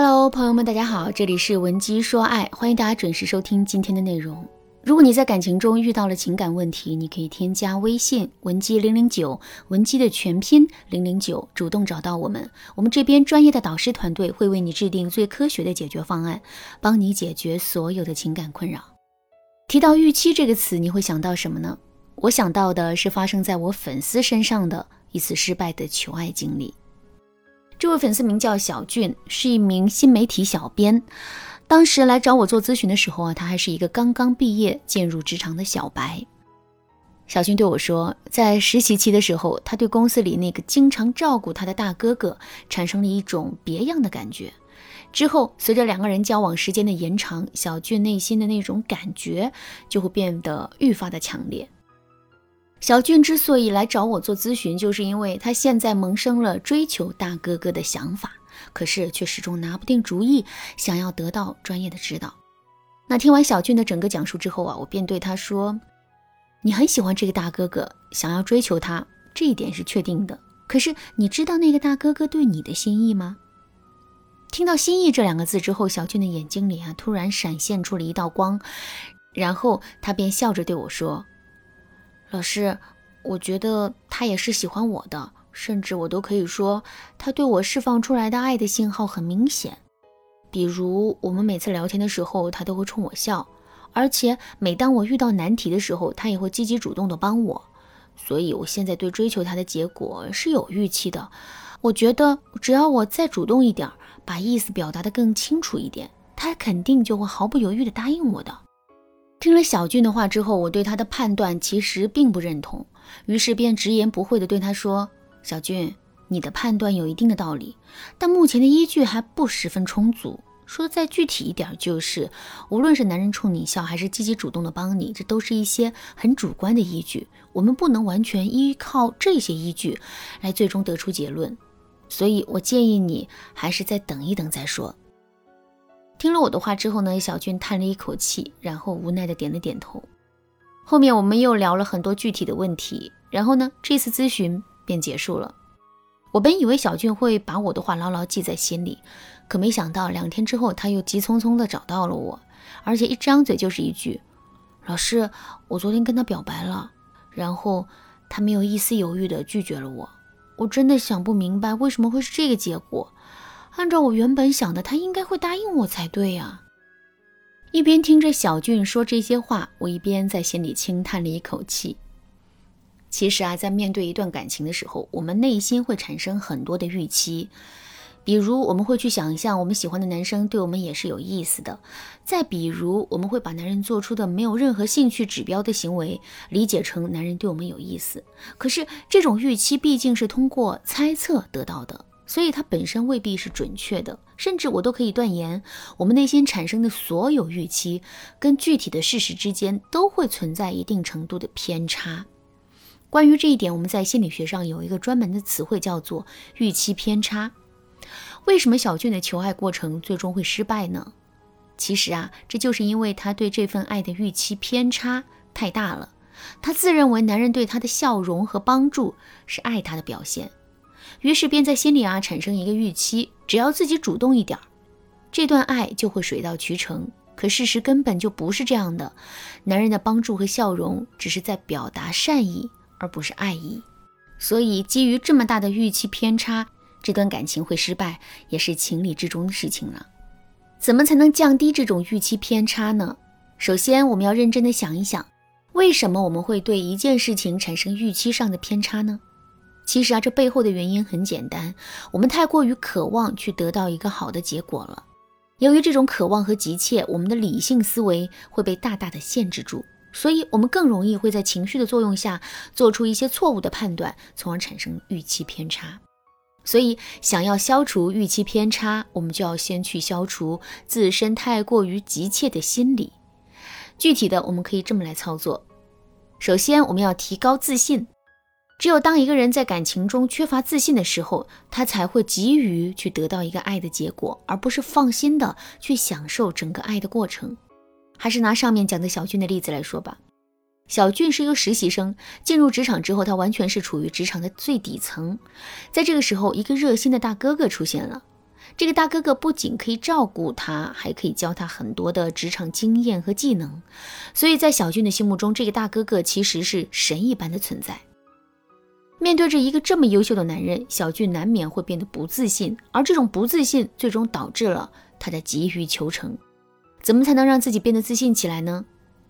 Hello，朋友们，大家好，这里是文姬说爱，欢迎大家准时收听今天的内容。如果你在感情中遇到了情感问题，你可以添加微信文姬零零九，文姬的全拼零零九，主动找到我们，我们这边专业的导师团队会为你制定最科学的解决方案，帮你解决所有的情感困扰。提到预期这个词，你会想到什么呢？我想到的是发生在我粉丝身上的一次失败的求爱经历。这位粉丝名叫小俊，是一名新媒体小编。当时来找我做咨询的时候啊，他还是一个刚刚毕业、进入职场的小白。小俊对我说，在实习期的时候，他对公司里那个经常照顾他的大哥哥产生了一种别样的感觉。之后，随着两个人交往时间的延长，小俊内心的那种感觉就会变得愈发的强烈。小俊之所以来找我做咨询，就是因为他现在萌生了追求大哥哥的想法。可是却始终拿不定主意，想要得到专业的指导。那听完小俊的整个讲述之后啊，我便对他说：“你很喜欢这个大哥哥，想要追求他，这一点是确定的。可是你知道那个大哥哥对你的心意吗？”听到“心意”这两个字之后，小俊的眼睛里啊突然闪现出了一道光，然后他便笑着对我说：“老师，我觉得他也是喜欢我的。”甚至我都可以说，他对我释放出来的爱的信号很明显。比如，我们每次聊天的时候，他都会冲我笑，而且每当我遇到难题的时候，他也会积极主动的帮我。所以，我现在对追求他的结果是有预期的。我觉得，只要我再主动一点，把意思表达的更清楚一点，他肯定就会毫不犹豫的答应我的。听了小俊的话之后，我对他的判断其实并不认同，于是便直言不讳的对他说。小俊，你的判断有一定的道理，但目前的依据还不十分充足。说的再具体一点，就是无论是男人冲你笑，还是积极主动的帮你，这都是一些很主观的依据，我们不能完全依靠这些依据来最终得出结论。所以我建议你还是再等一等再说。听了我的话之后呢，小俊叹了一口气，然后无奈的点了点头。后面我们又聊了很多具体的问题，然后呢，这次咨询。便结束了。我本以为小俊会把我的话牢牢记在心里，可没想到两天之后，他又急匆匆地找到了我，而且一张嘴就是一句：“老师，我昨天跟他表白了，然后他没有一丝犹豫地拒绝了我。我真的想不明白为什么会是这个结果。按照我原本想的，他应该会答应我才对呀。”一边听着小俊说这些话，我一边在心里轻叹了一口气。其实啊，在面对一段感情的时候，我们内心会产生很多的预期，比如我们会去想象我们喜欢的男生对我们也是有意思的，再比如我们会把男人做出的没有任何兴趣指标的行为理解成男人对我们有意思。可是这种预期毕竟是通过猜测得到的，所以它本身未必是准确的，甚至我都可以断言，我们内心产生的所有预期跟具体的事实之间都会存在一定程度的偏差。关于这一点，我们在心理学上有一个专门的词汇，叫做预期偏差。为什么小俊的求爱过程最终会失败呢？其实啊，这就是因为他对这份爱的预期偏差太大了。他自认为男人对他的笑容和帮助是爱他的表现，于是便在心里啊产生一个预期：只要自己主动一点，这段爱就会水到渠成。可事实根本就不是这样的，男人的帮助和笑容只是在表达善意。而不是爱意，所以基于这么大的预期偏差，这段感情会失败也是情理之中的事情了。怎么才能降低这种预期偏差呢？首先，我们要认真的想一想，为什么我们会对一件事情产生预期上的偏差呢？其实啊，这背后的原因很简单，我们太过于渴望去得到一个好的结果了。由于这种渴望和急切，我们的理性思维会被大大的限制住。所以，我们更容易会在情绪的作用下做出一些错误的判断，从而产生预期偏差。所以，想要消除预期偏差，我们就要先去消除自身太过于急切的心理。具体的，我们可以这么来操作：首先，我们要提高自信。只有当一个人在感情中缺乏自信的时候，他才会急于去得到一个爱的结果，而不是放心的去享受整个爱的过程。还是拿上面讲的小俊的例子来说吧。小俊是一个实习生，进入职场之后，他完全是处于职场的最底层。在这个时候，一个热心的大哥哥出现了。这个大哥哥不仅可以照顾他，还可以教他很多的职场经验和技能。所以在小俊的心目中，这个大哥哥其实是神一般的存在。面对着一个这么优秀的男人，小俊难免会变得不自信，而这种不自信最终导致了他的急于求成。怎么才能让自己变得自信起来呢？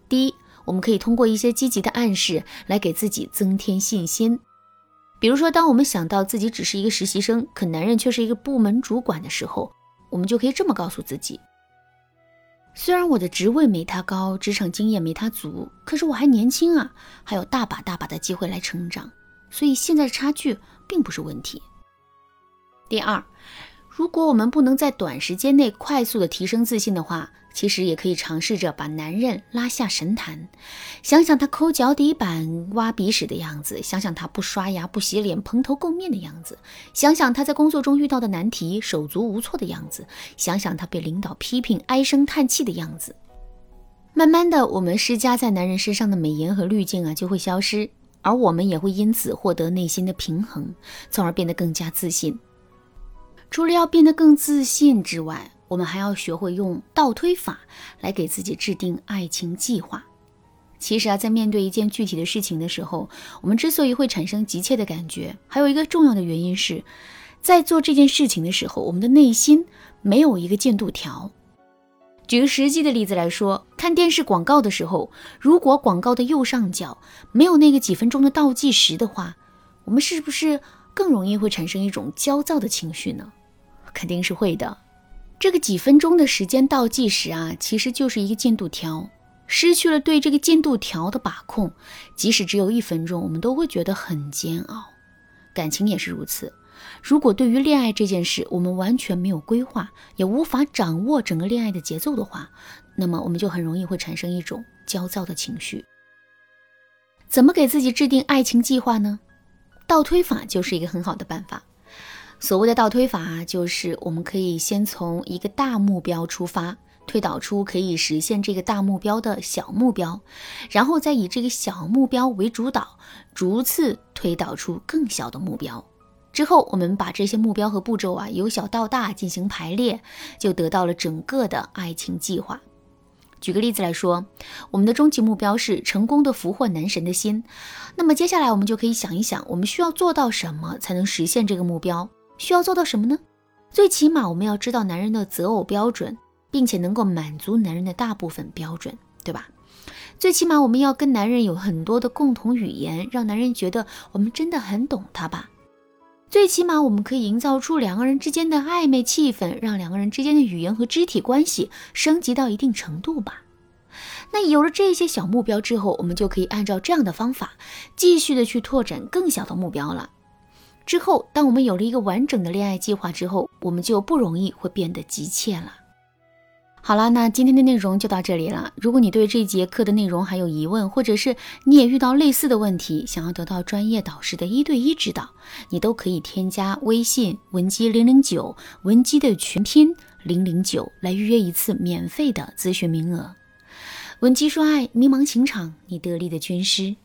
第一，我们可以通过一些积极的暗示来给自己增添信心。比如说，当我们想到自己只是一个实习生，可男人却是一个部门主管的时候，我们就可以这么告诉自己：虽然我的职位没他高，职场经验没他足，可是我还年轻啊，还有大把大把的机会来成长。所以现在差距并不是问题。第二，如果我们不能在短时间内快速的提升自信的话，其实也可以尝试着把男人拉下神坛，想想他抠脚底板、挖鼻屎的样子，想想他不刷牙、不洗脸、蓬头垢面的样子，想想他在工作中遇到的难题、手足无措的样子，想想他被领导批评、唉声叹气的样子。慢慢的，我们施加在男人身上的美颜和滤镜啊就会消失。而我们也会因此获得内心的平衡，从而变得更加自信。除了要变得更自信之外，我们还要学会用倒推法来给自己制定爱情计划。其实啊，在面对一件具体的事情的时候，我们之所以会产生急切的感觉，还有一个重要的原因是，在做这件事情的时候，我们的内心没有一个进度条。举个实际的例子来说，看电视广告的时候，如果广告的右上角没有那个几分钟的倒计时的话，我们是不是更容易会产生一种焦躁的情绪呢？肯定是会的。这个几分钟的时间倒计时啊，其实就是一个进度条，失去了对这个进度条的把控，即使只有一分钟，我们都会觉得很煎熬。感情也是如此。如果对于恋爱这件事，我们完全没有规划，也无法掌握整个恋爱的节奏的话，那么我们就很容易会产生一种焦躁的情绪。怎么给自己制定爱情计划呢？倒推法就是一个很好的办法。所谓的倒推法，就是我们可以先从一个大目标出发，推导出可以实现这个大目标的小目标，然后再以这个小目标为主导，逐次推导出更小的目标。之后，我们把这些目标和步骤啊，由小到大进行排列，就得到了整个的爱情计划。举个例子来说，我们的终极目标是成功的俘获男神的心。那么接下来，我们就可以想一想，我们需要做到什么才能实现这个目标？需要做到什么呢？最起码我们要知道男人的择偶标准，并且能够满足男人的大部分标准，对吧？最起码我们要跟男人有很多的共同语言，让男人觉得我们真的很懂他吧。最起码，我们可以营造出两个人之间的暧昧气氛，让两个人之间的语言和肢体关系升级到一定程度吧。那有了这些小目标之后，我们就可以按照这样的方法，继续的去拓展更小的目标了。之后，当我们有了一个完整的恋爱计划之后，我们就不容易会变得急切了。好了，那今天的内容就到这里了。如果你对这节课的内容还有疑问，或者是你也遇到类似的问题，想要得到专业导师的一对一指导，你都可以添加微信文姬零零九，文姬的全拼零零九，来预约一次免费的咨询名额。文姬说爱，迷茫情场，你得力的军师。